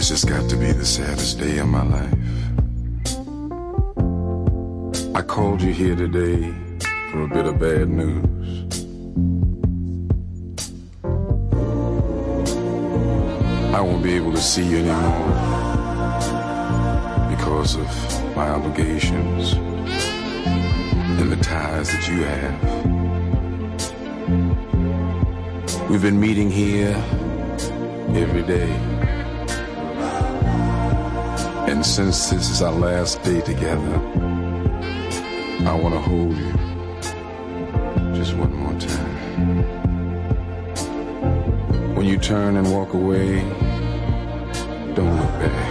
This has got to be the saddest day of my life. I called you here today for a bit of bad news. I won't be able to see you anymore because of my obligations and the ties that you have. We've been meeting here every day. And since this is our last day together, I want to hold you just one more time. When you turn and walk away, don't look back.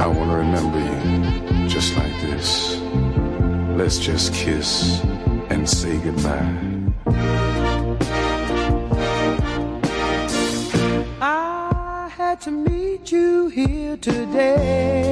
I want to remember you just like this. Let's just kiss and say goodbye. I had to meet you here today.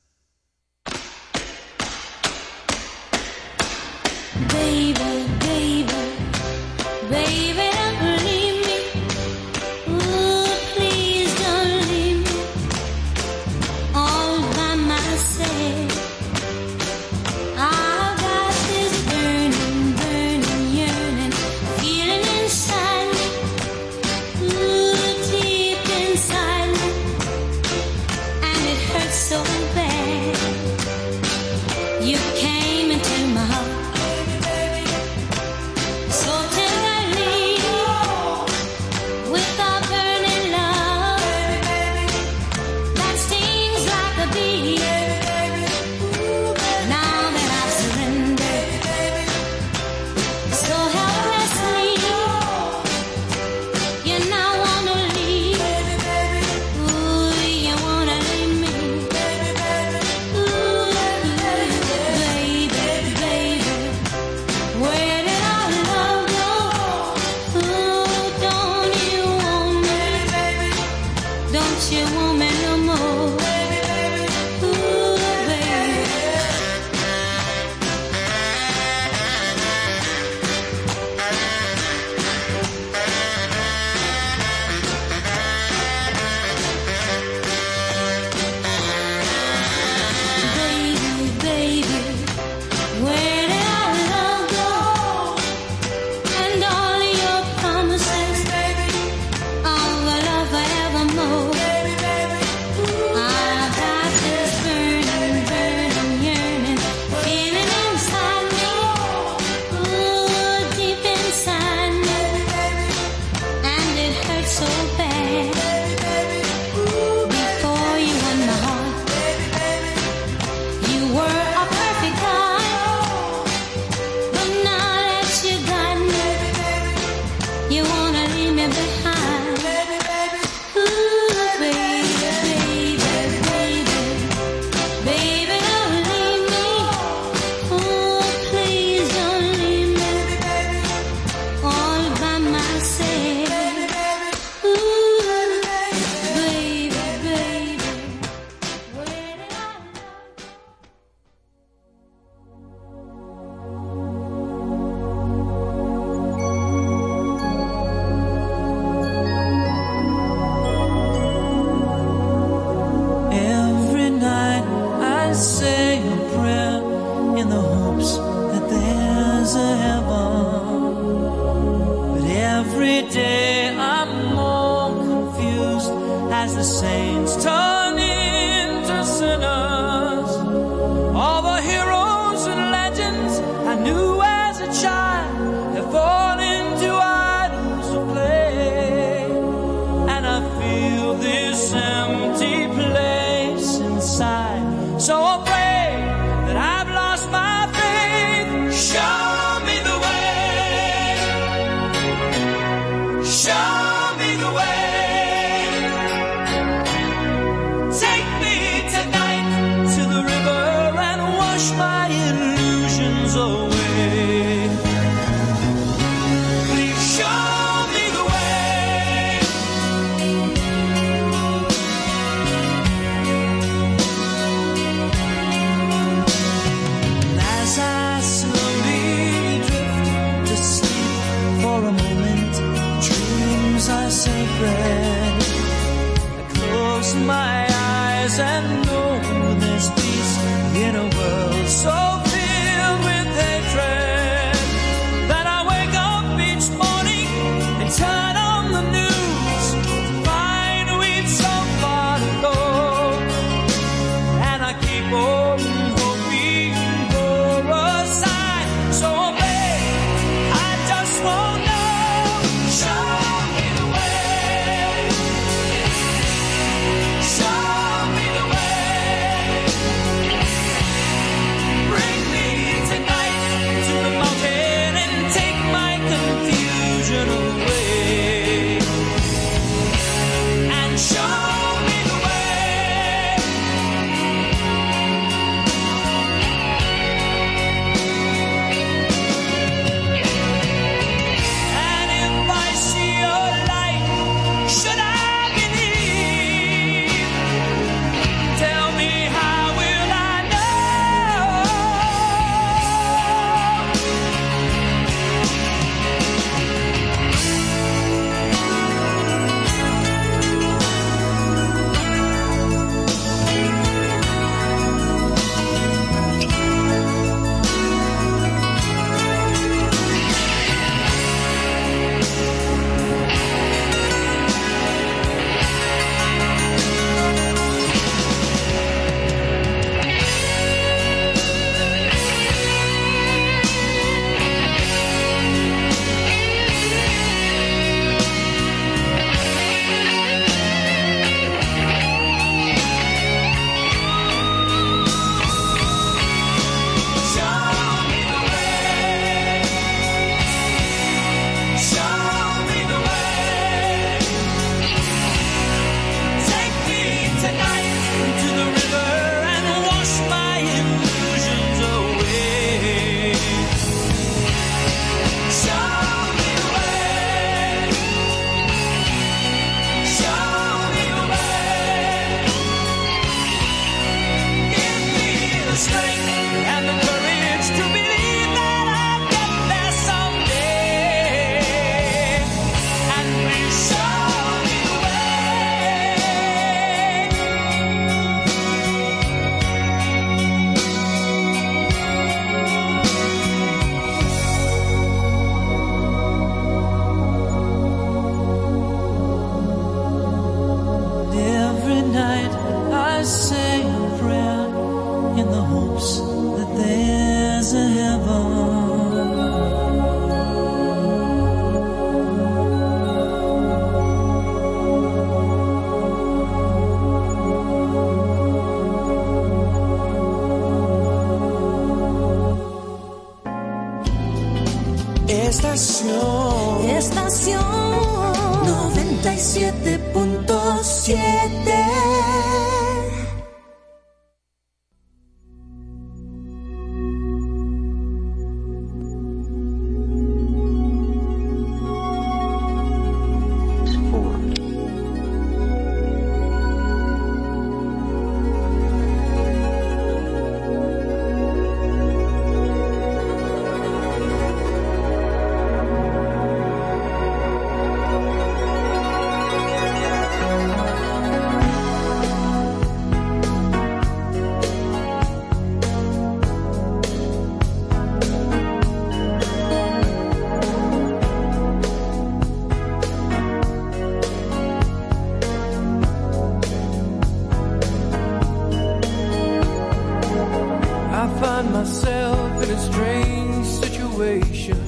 I find myself in a strange situation,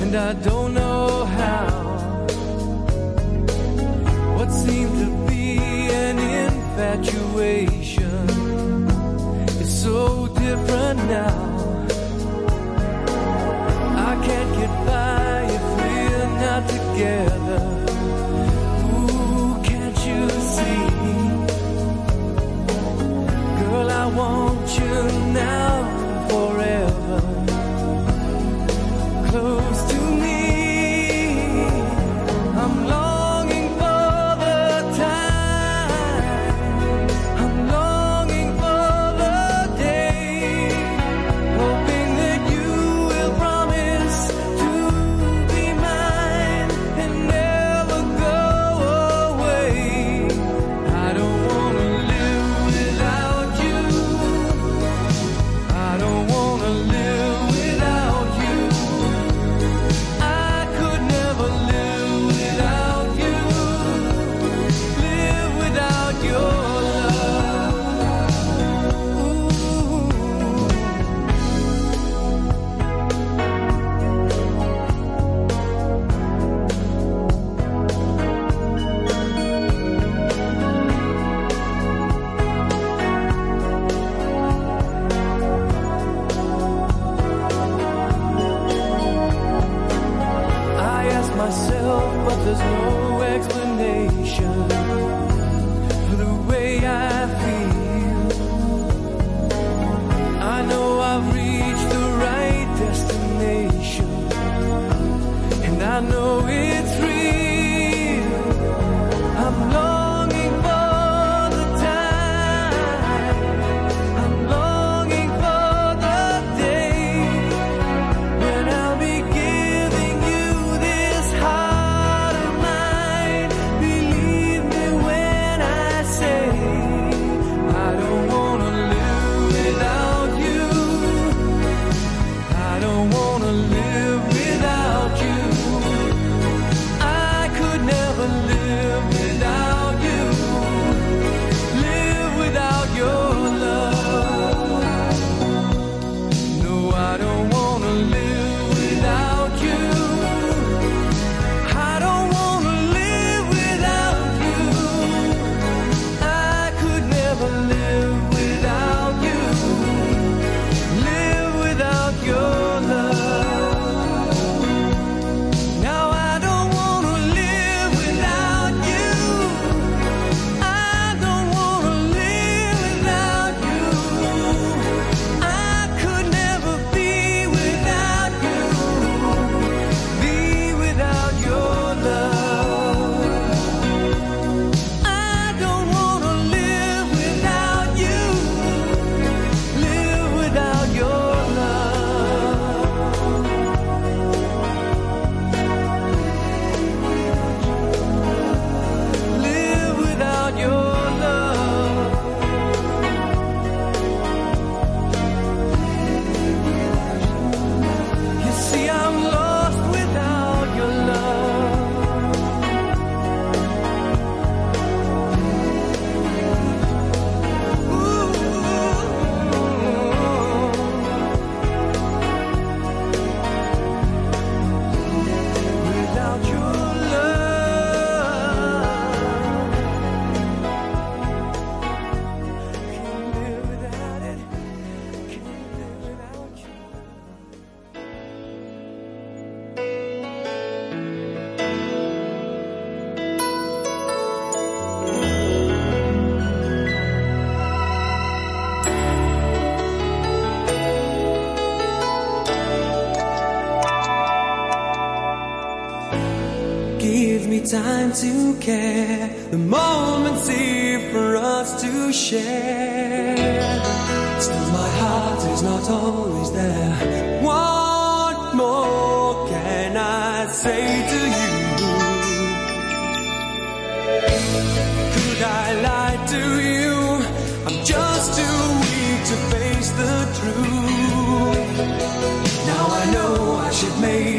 and I don't know how. What seemed to be an infatuation is so different now. I can't get by if we're not together. I want you now. time to care, the moment's here for us to share. Still, my heart is not always there. What more can I say to you? Could I lie to you? I'm just too weak to face the truth. Now I know I should make.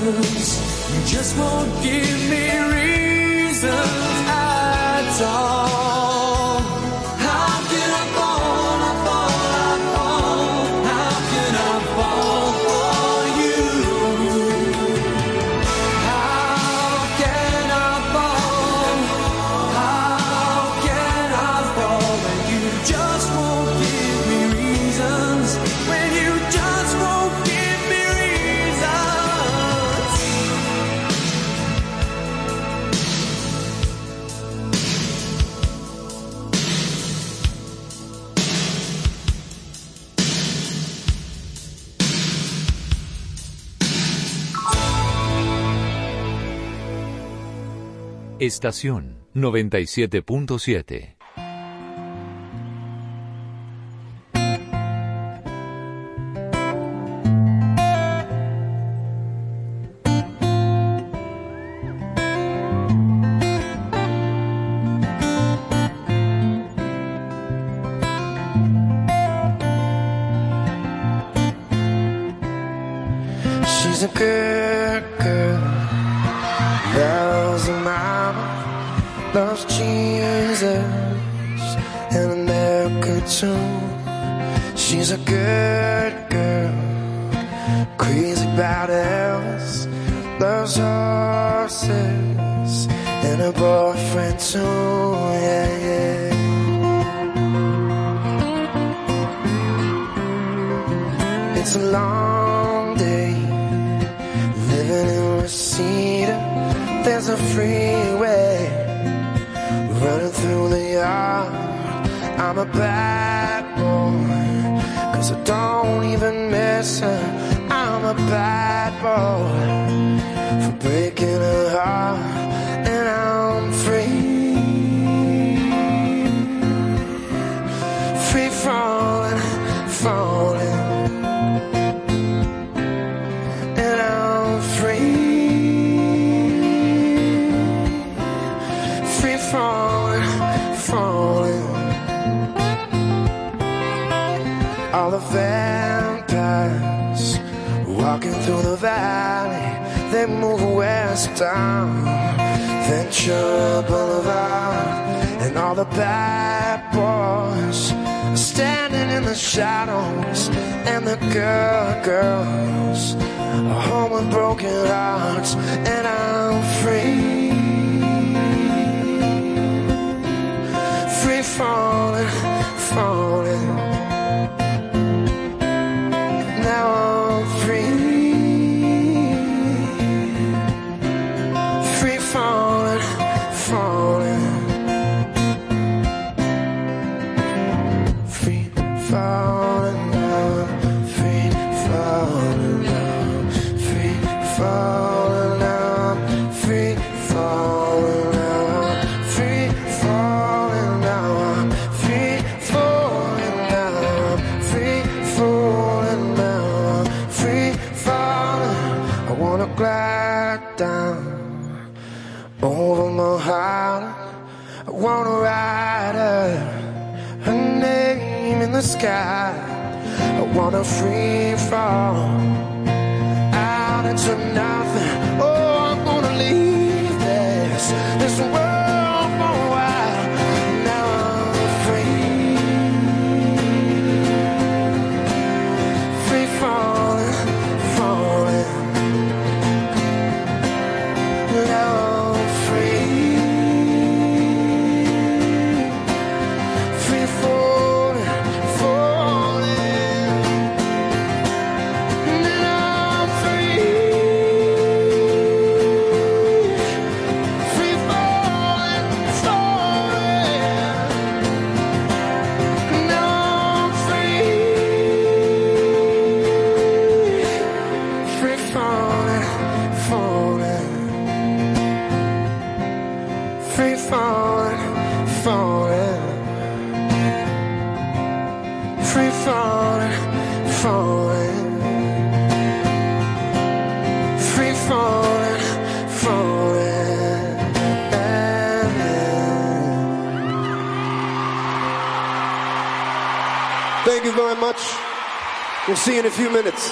reasons. You just won't give me reasons at all. Estación 97.7 We'll see you in a few minutes.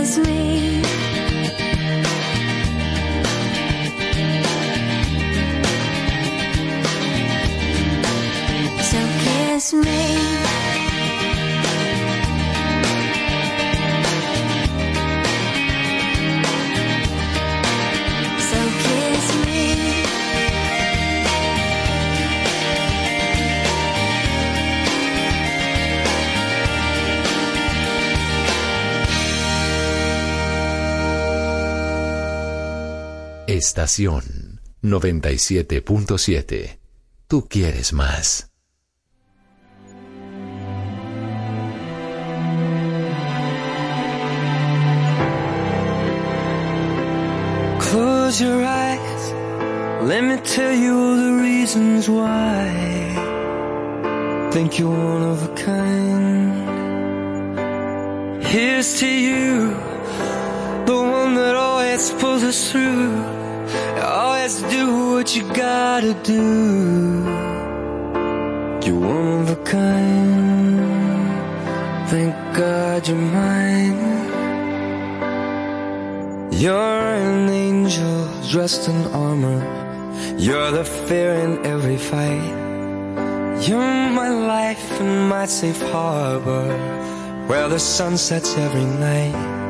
So kiss me. Estación 97.7. Tú quieres más. Close your eyes. Let me tell you all the reasons why. Think you're one of a kind. Here's to you, the one that always pulls us through. Oh, Always do what you gotta do. You're one of a kind. Thank God you're mine. You're an angel dressed in armor. You're the fear in every fight. You're my life and my safe harbor, where the sun sets every night.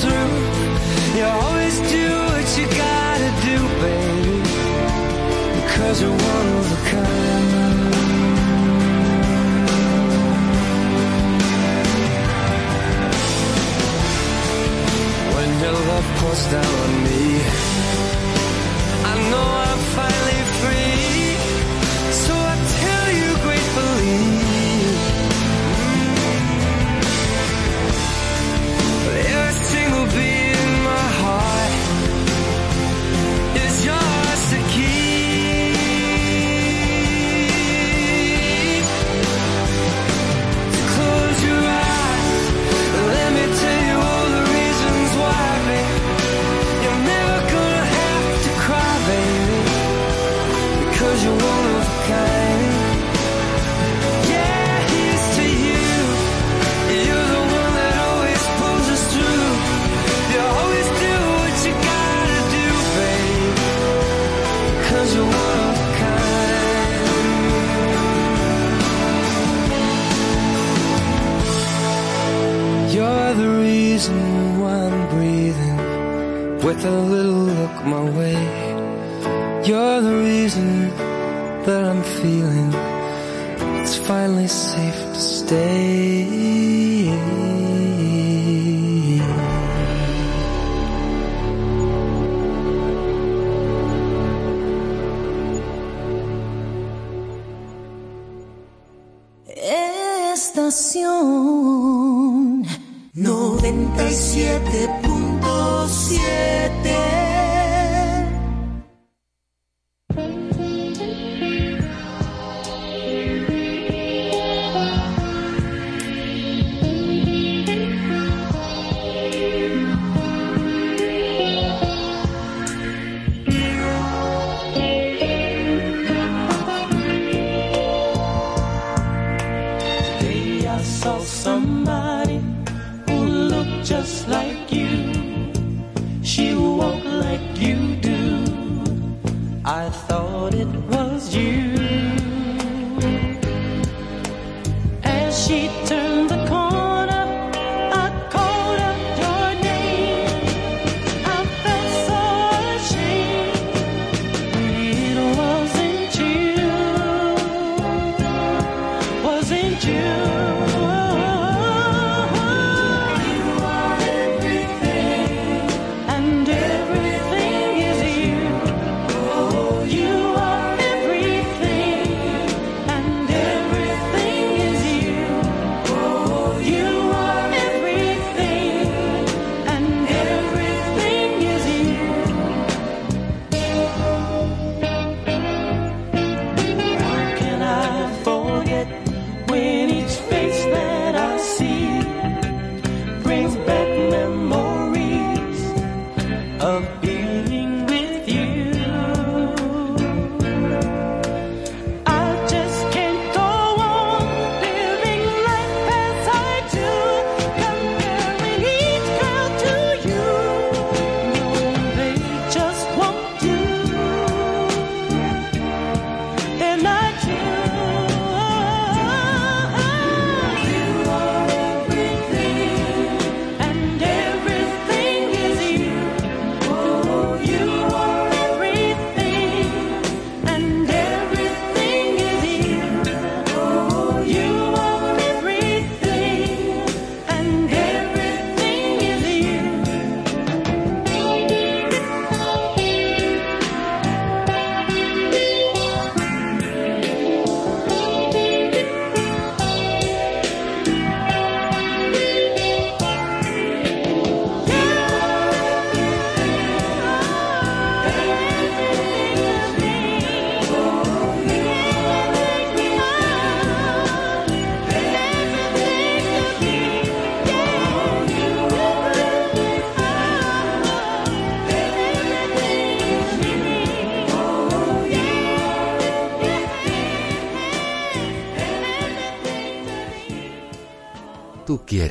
through. You always do what you gotta do, baby. Because you're one of a kind. When your love pours down on me, I know I'm with a little look my way. You're the reason that I'm feeling it's finally safe to stay. Estación 97.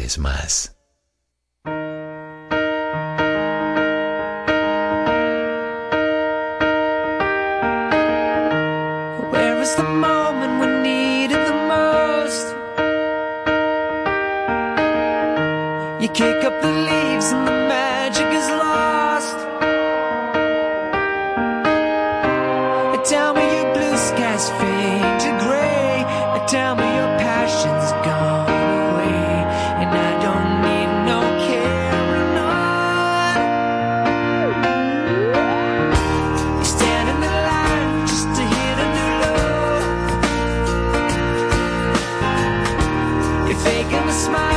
vez más. smile.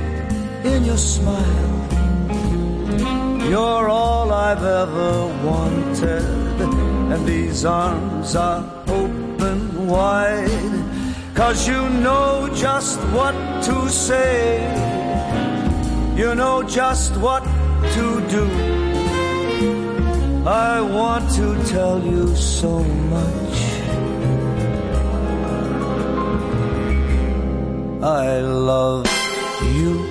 in your smile. You're all I've ever wanted, and these arms are open wide. Cause you know just what to say, you know just what to do. I want to tell you so much. I love you.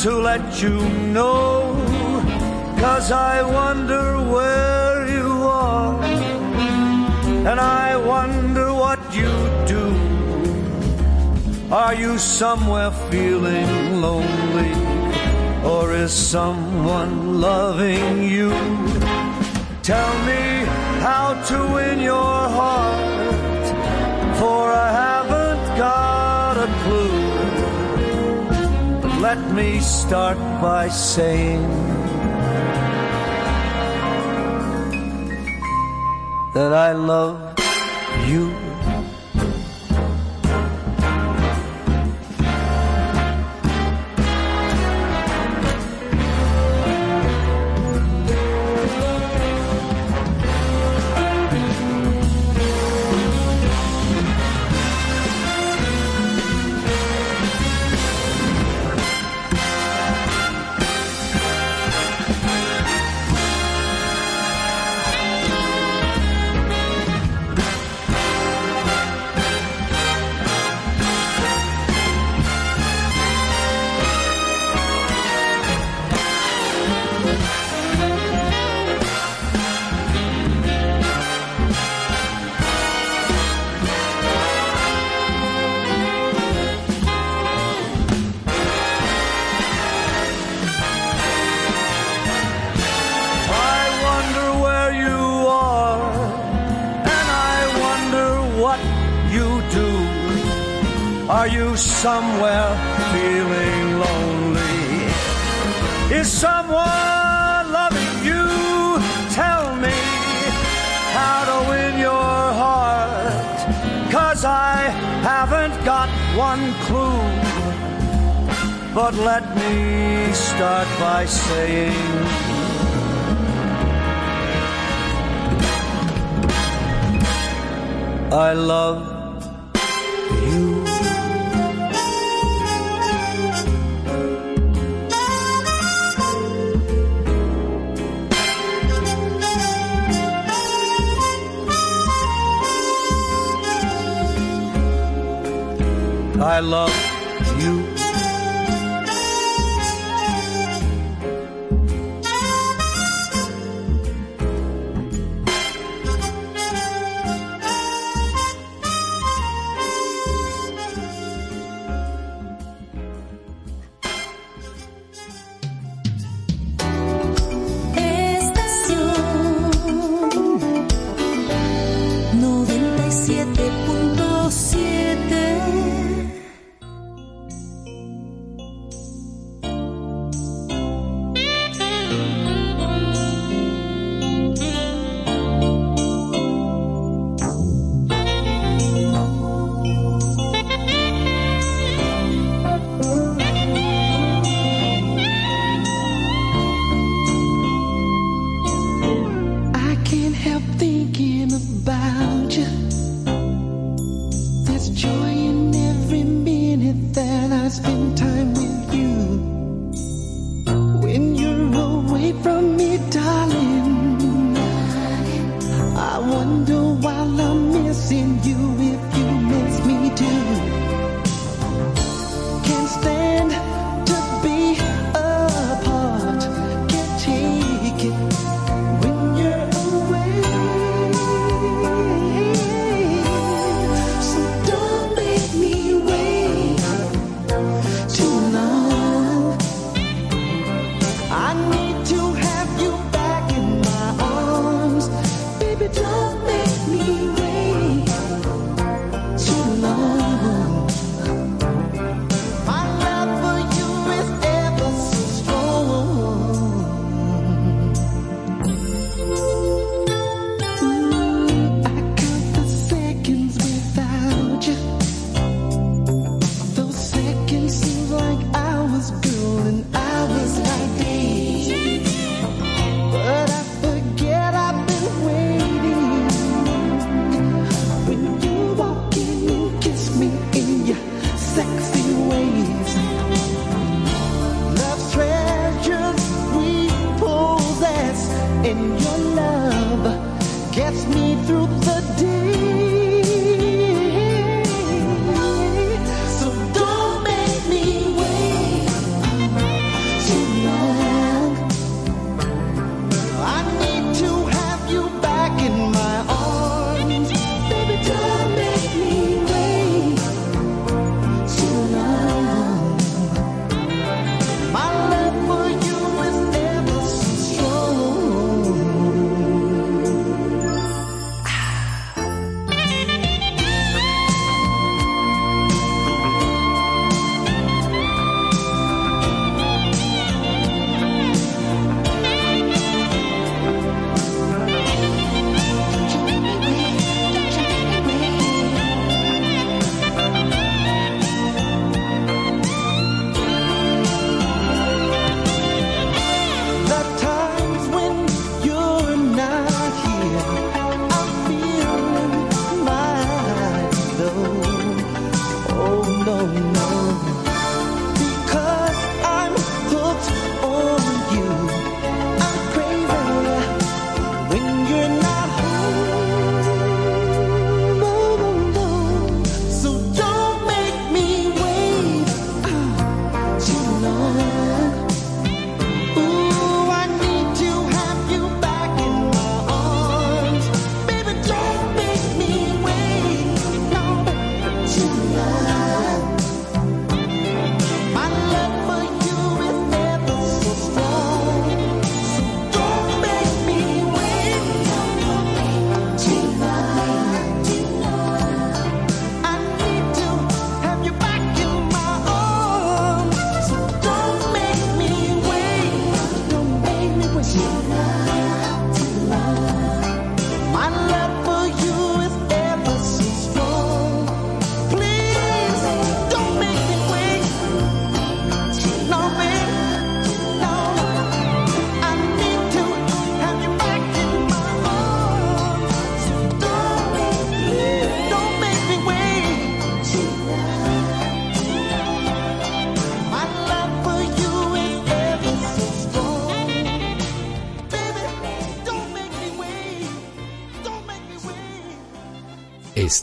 to let you know, cause I wonder where you are, and I wonder what you do. Are you somewhere feeling lonely, or is someone loving you? Tell me how to win your heart, for I haven't got a clue. Let me start by saying that I love you. I love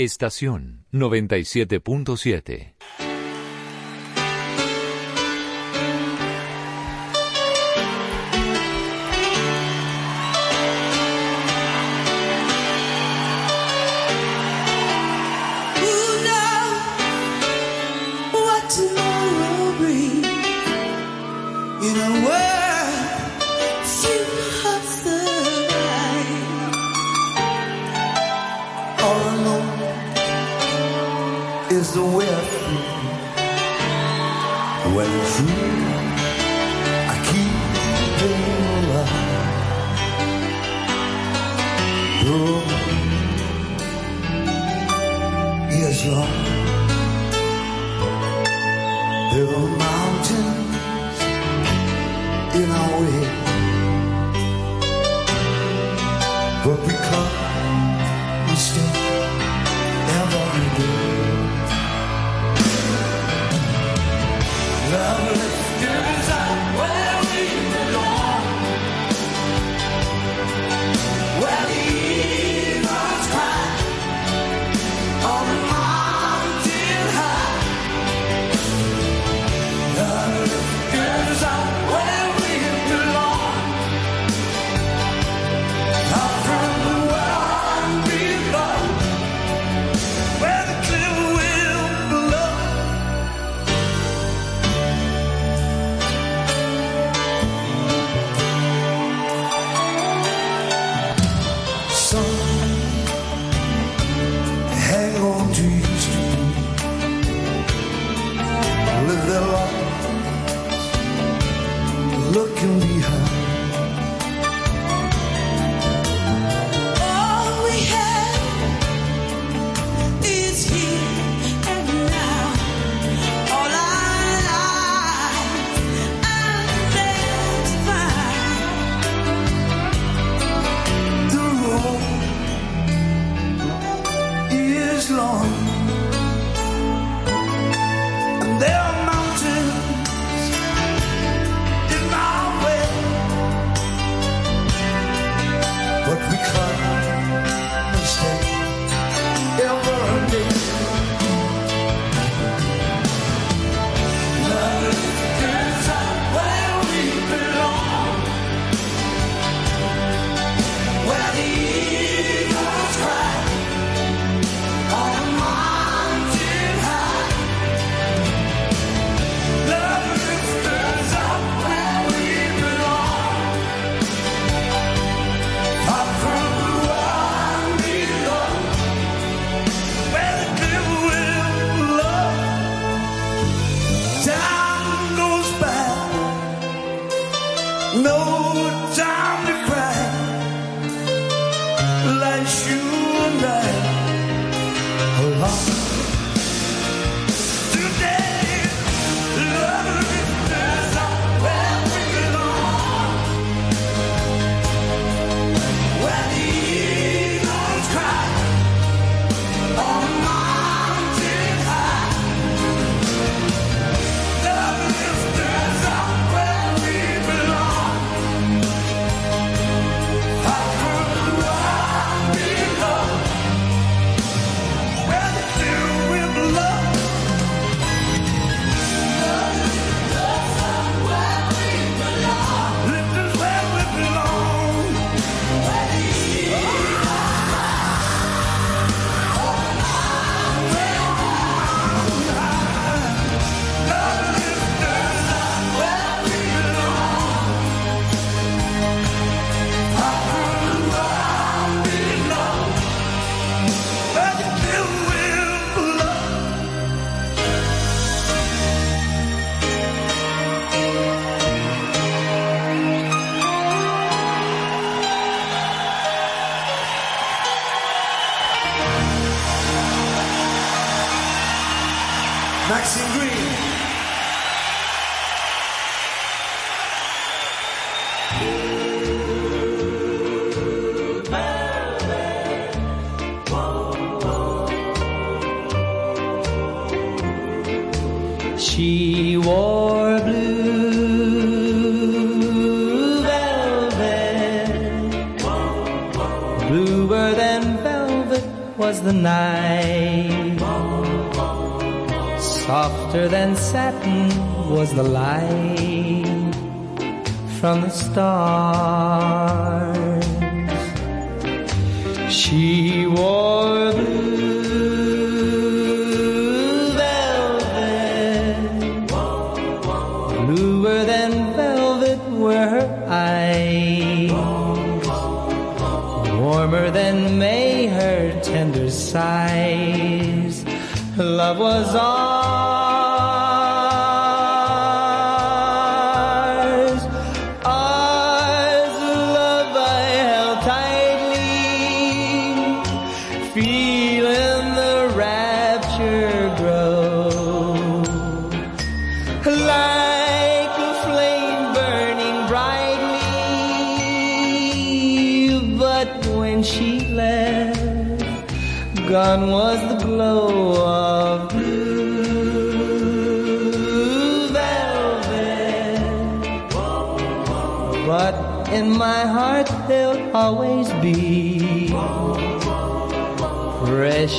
Estación 97.7.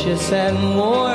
precious and warm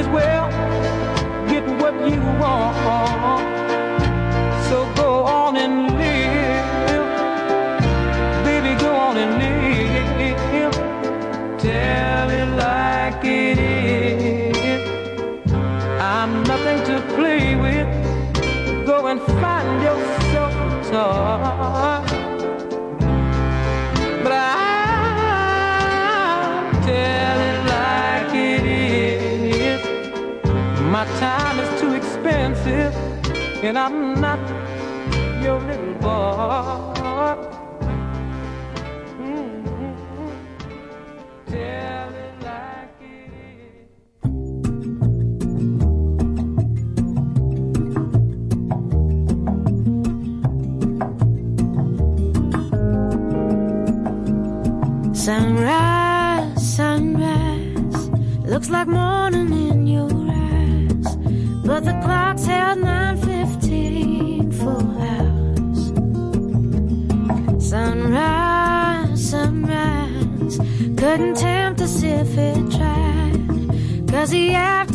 his way. and I'm couldn't tempt us if it tried. Cause he had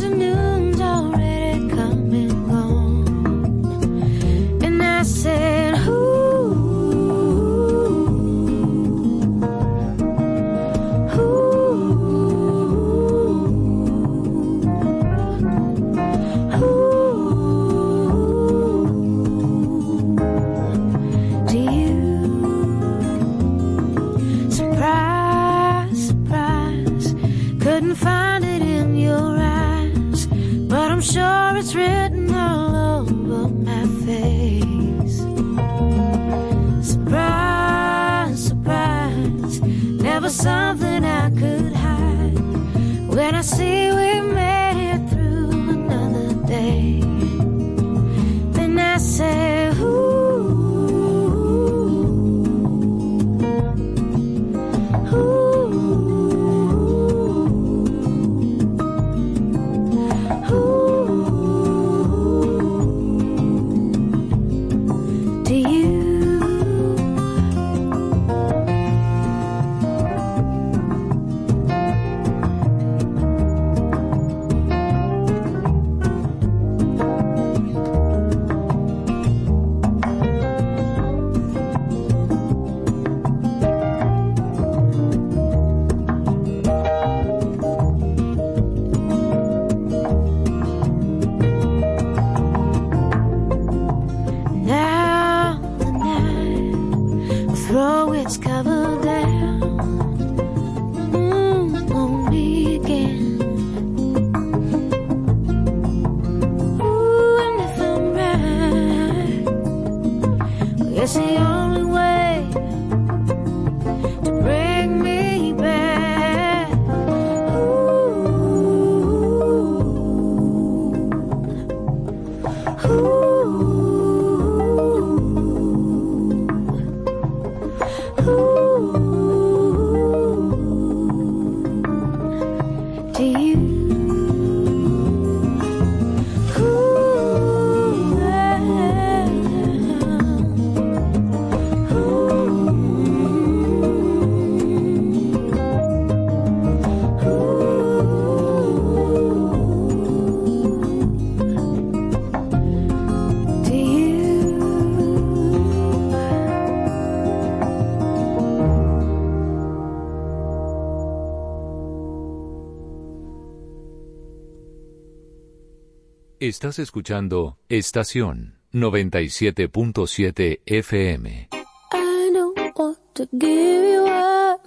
Estás escuchando Estación 97.7 FM. I don't want to give you up.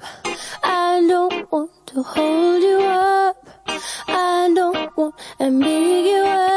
I don't want to hold you up. I don't want to make you up.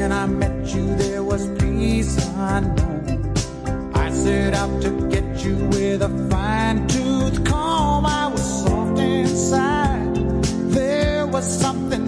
When I met you, there was peace unknown. I set out to get you with a fine tooth comb. I was soft inside. There was something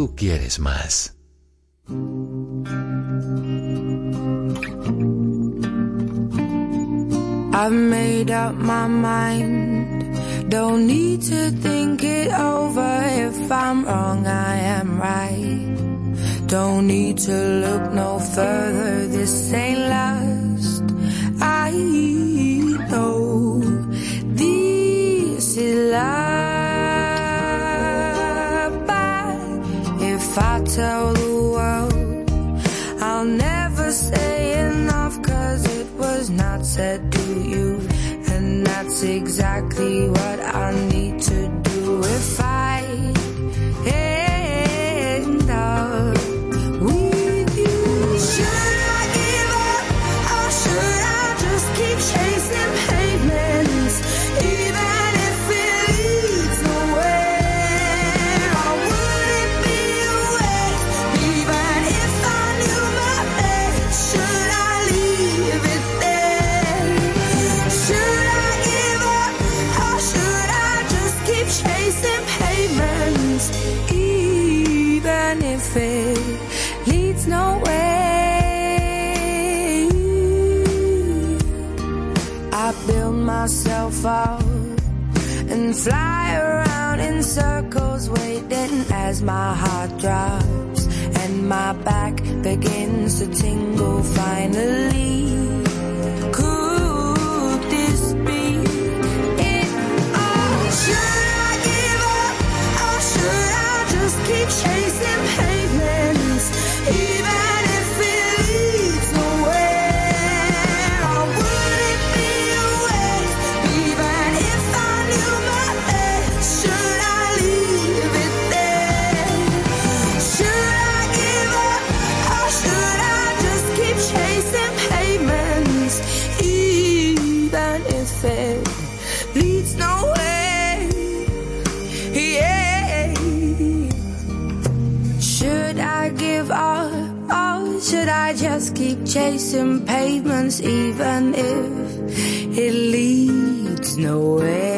tú quieres más. I've made up my mind. Don't need to think it over. If I'm wrong, I am right. Don't need to look no further. This ain't love. us, even if it leads nowhere. I build myself up and fly around in circles, waiting as my heart drops and my back begins to tingle finally. chase. chasing pavements, even if it leads nowhere.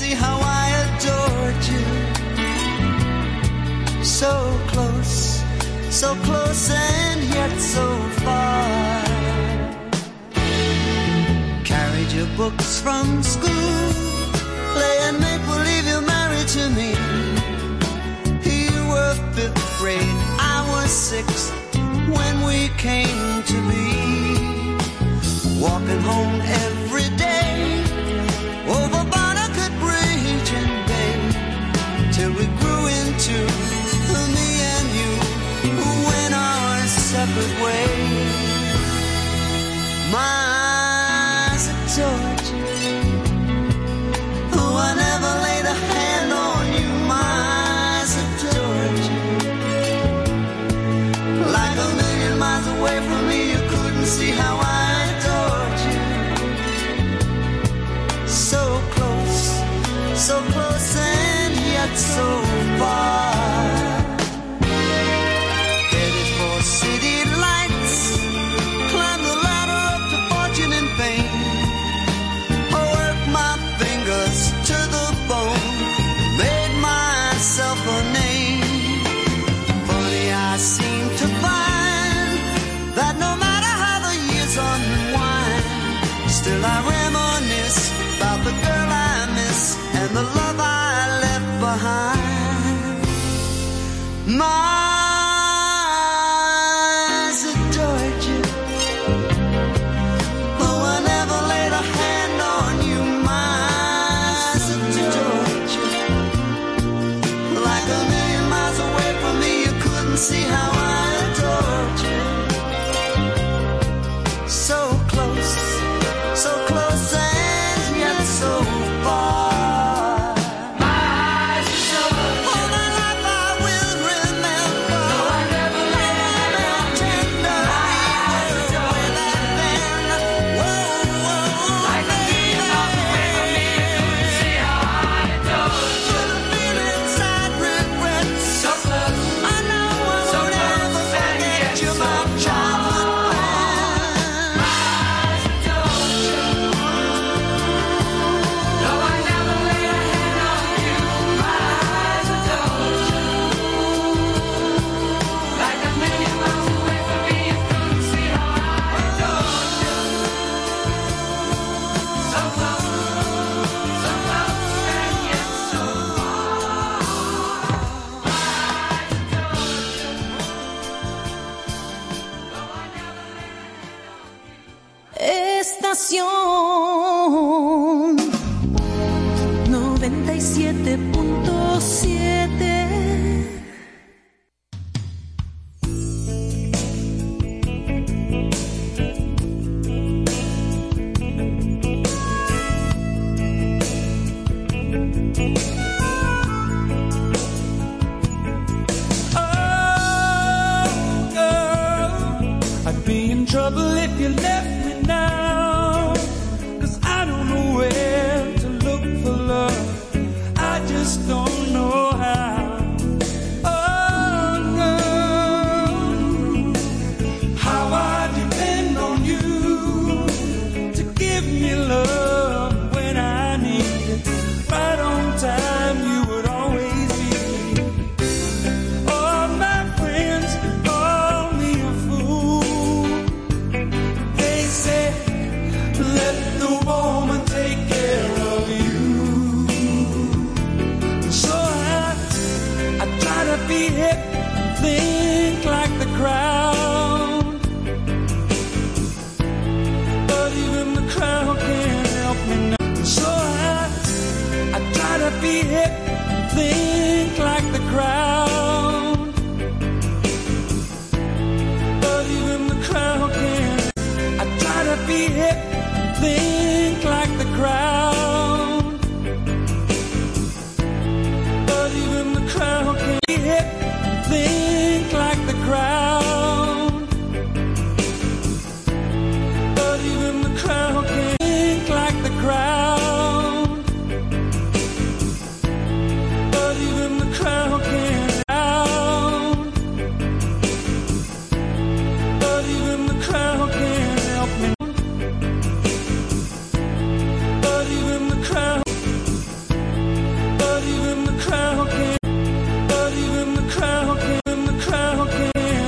see how I adored you. So close, so close, and yet so far. Carried your books from school, lay and make believe you're married to me. You were fifth grade, I was sixth when we came to be. Walking home